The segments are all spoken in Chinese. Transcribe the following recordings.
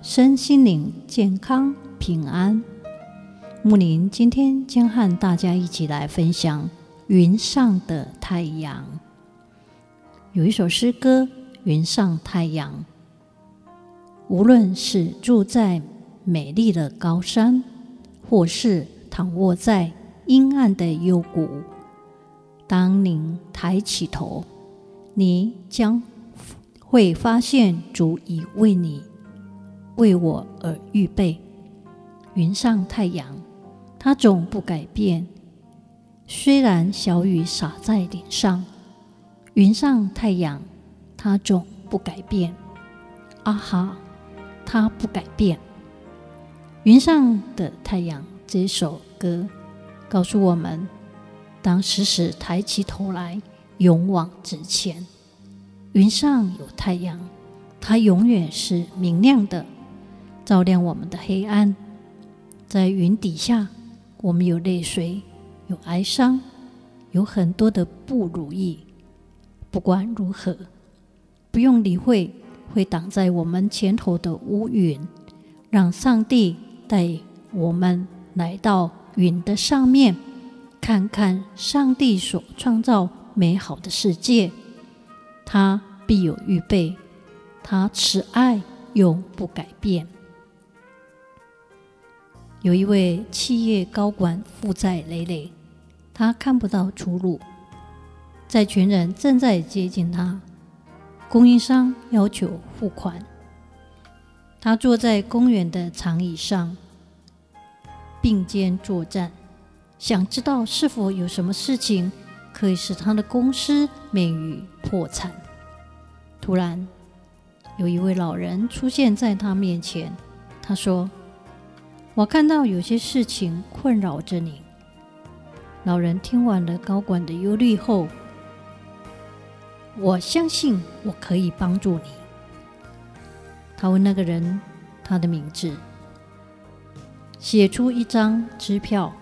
身心灵健康平安。木林今天将和大家一起来分享《云上的太阳》。有一首诗歌《云上太阳》，无论是住在美丽的高山，或是躺卧在阴暗的幽谷，当您抬起头，你将会发现主已为你、为我而预备。云上太阳，它总不改变。虽然小雨洒在脸上，云上太阳，它总不改变。啊哈，它不改变。云上的太阳这首歌告诉我们：当时时抬起头来，勇往直前。云上有太阳，它永远是明亮的，照亮我们的黑暗。在云底下，我们有泪水，有哀伤，有很多的不如意。不管如何，不用理会会挡在我们前头的乌云，让上帝带我们来到云的上面，看看上帝所创造美好的世界。他必有预备，他慈爱永不改变。有一位企业高管负债累累，他看不到出路。债权人正在接近他，供应商要求付款。他坐在公园的长椅上，并肩作战，想知道是否有什么事情。可以使他的公司免于破产。突然，有一位老人出现在他面前。他说：“我看到有些事情困扰着你。”老人听完了高管的忧虑后，我相信我可以帮助你。他问那个人他的名字，写出一张支票，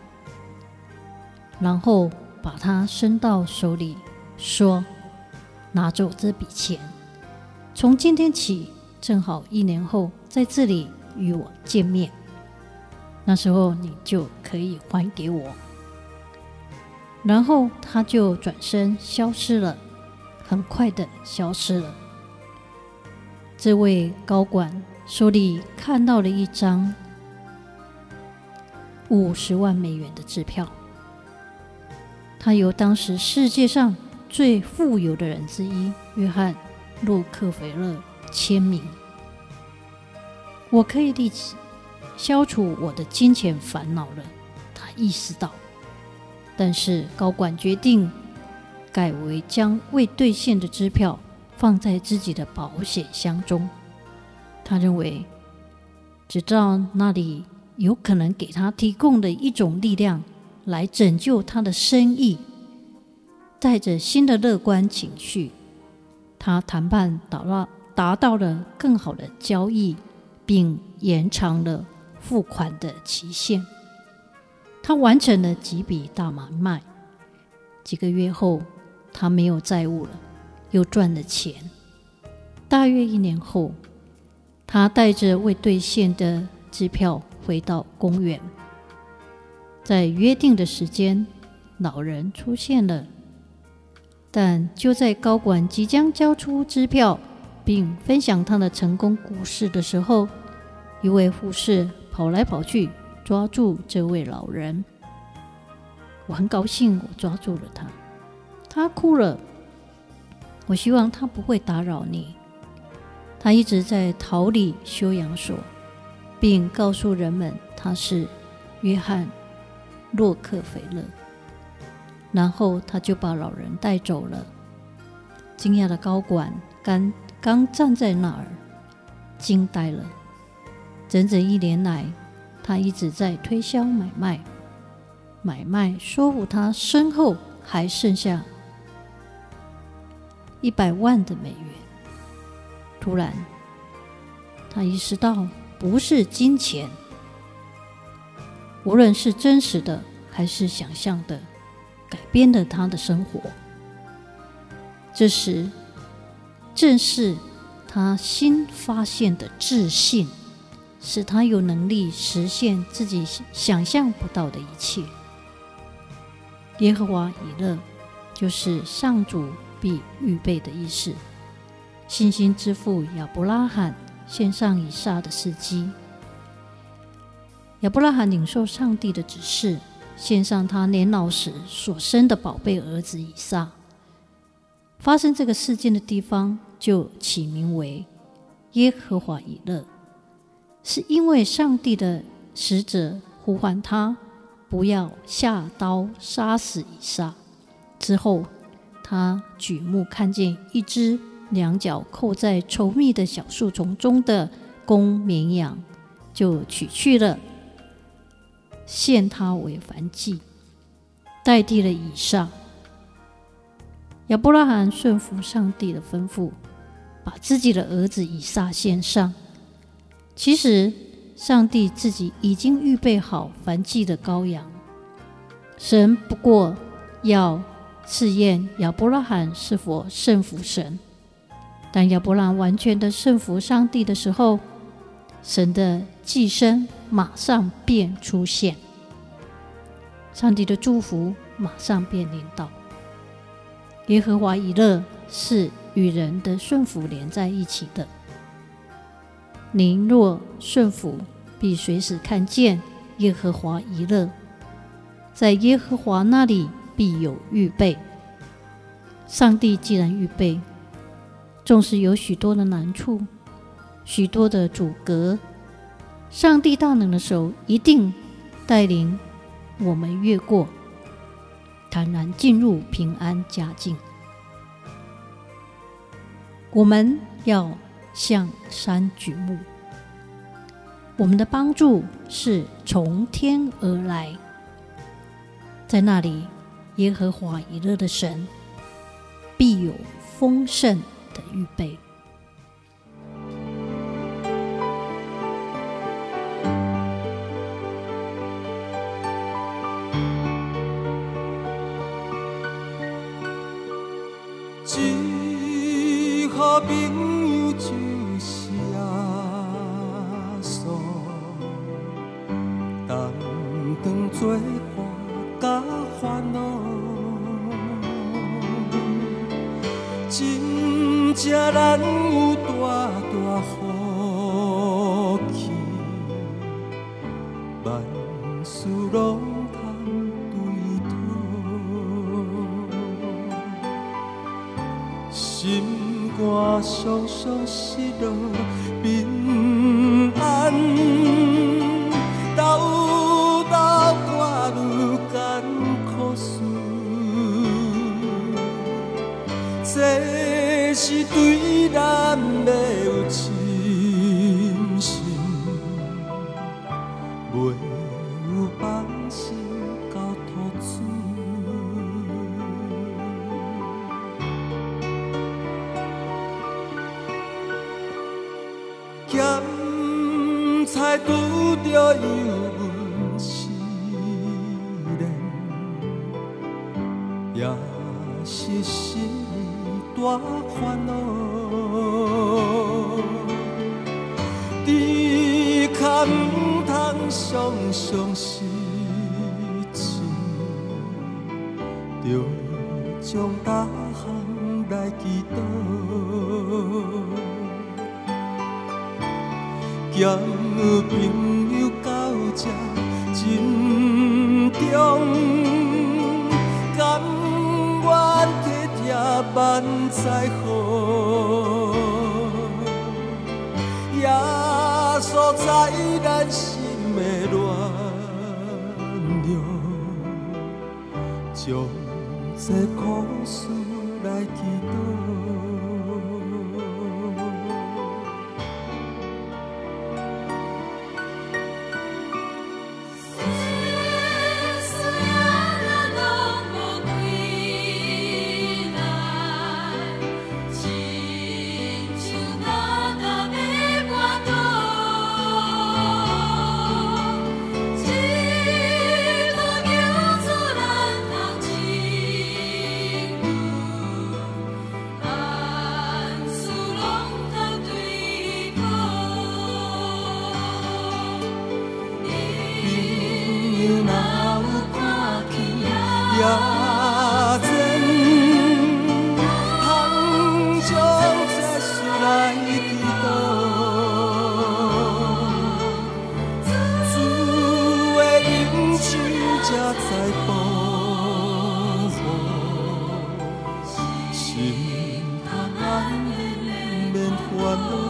然后。把它伸到手里，说：“拿走这笔钱，从今天起，正好一年后在这里与我见面，那时候你就可以还给我。”然后他就转身消失了，很快的消失了。这位高管手里看到了一张五十万美元的支票。他由当时世界上最富有的人之一约翰·洛克菲勒签名。我可以立即消除我的金钱烦恼了，他意识到。但是高管决定改为将未兑现的支票放在自己的保险箱中。他认为，直到那里有可能给他提供的一种力量。来拯救他的生意，带着新的乐观情绪，他谈判达到达到了更好的交易，并延长了付款的期限。他完成了几笔大买卖，几个月后，他没有债务了，又赚了钱。大约一年后，他带着未兑现的支票回到公园。在约定的时间，老人出现了。但就在高管即将交出支票，并分享他的成功故事的时候，一位护士跑来跑去抓住这位老人。我很高兴，我抓住了他。他哭了。我希望他不会打扰你。他一直在逃离休养所，并告诉人们他是约翰。洛克菲勒，然后他就把老人带走了。惊讶的高管刚刚站在那儿，惊呆了。整整一年来，他一直在推销买卖，买卖说服他身后还剩下一百万的美元。突然，他意识到，不是金钱，无论是真实的还是想象的，改变了他的生活。这时，正是他新发现的自信，使他有能力实现自己想象不到的一切。耶和华以勒，就是上主必预备的意思。信心之父亚伯拉罕献上以撒的事迹。亚伯拉罕领受上帝的指示，献上他年老时所生的宝贝儿子以撒。发生这个事件的地方就起名为耶和华以勒，是因为上帝的使者呼唤他不要下刀杀死以撒。之后，他举目看见一只两脚扣在稠密的小树丛中的公绵羊，就取去了，献他为燔祭，代替了以撒。亚伯拉罕顺服上帝的吩咐，把自己的儿子以撒献上。其实，上帝自己已经预备好燔祭的羔羊，神不过要试验亚伯拉罕是否顺服神。当亚伯拉罕完全的顺服上帝的时候，神的祭牲马上便出现，上帝的祝福马上便临到。耶和华以勒是与人的顺服连在一起的。您若顺服，必随时看见耶和华一乐，在耶和华那里必有预备。上帝既然预备，纵使有许多的难处、许多的阻隔，上帝大能的手一定带领我们越过。坦然进入平安佳境。我们要向山举目，我们的帮助是从天而来。在那里，耶和华以勒的神必有丰盛的预备。作伴甲烦恼，真正难有大大福气，万事拢通对讨，心。我常常失落，平安拄着油温试炼，也是心大烦恼。只可毋通常常失志，着将大项来祈祷。交朋友到这珍重，甘愿体贴万载好，耶稣在咱心的暖流，将这苦事来祈祷。one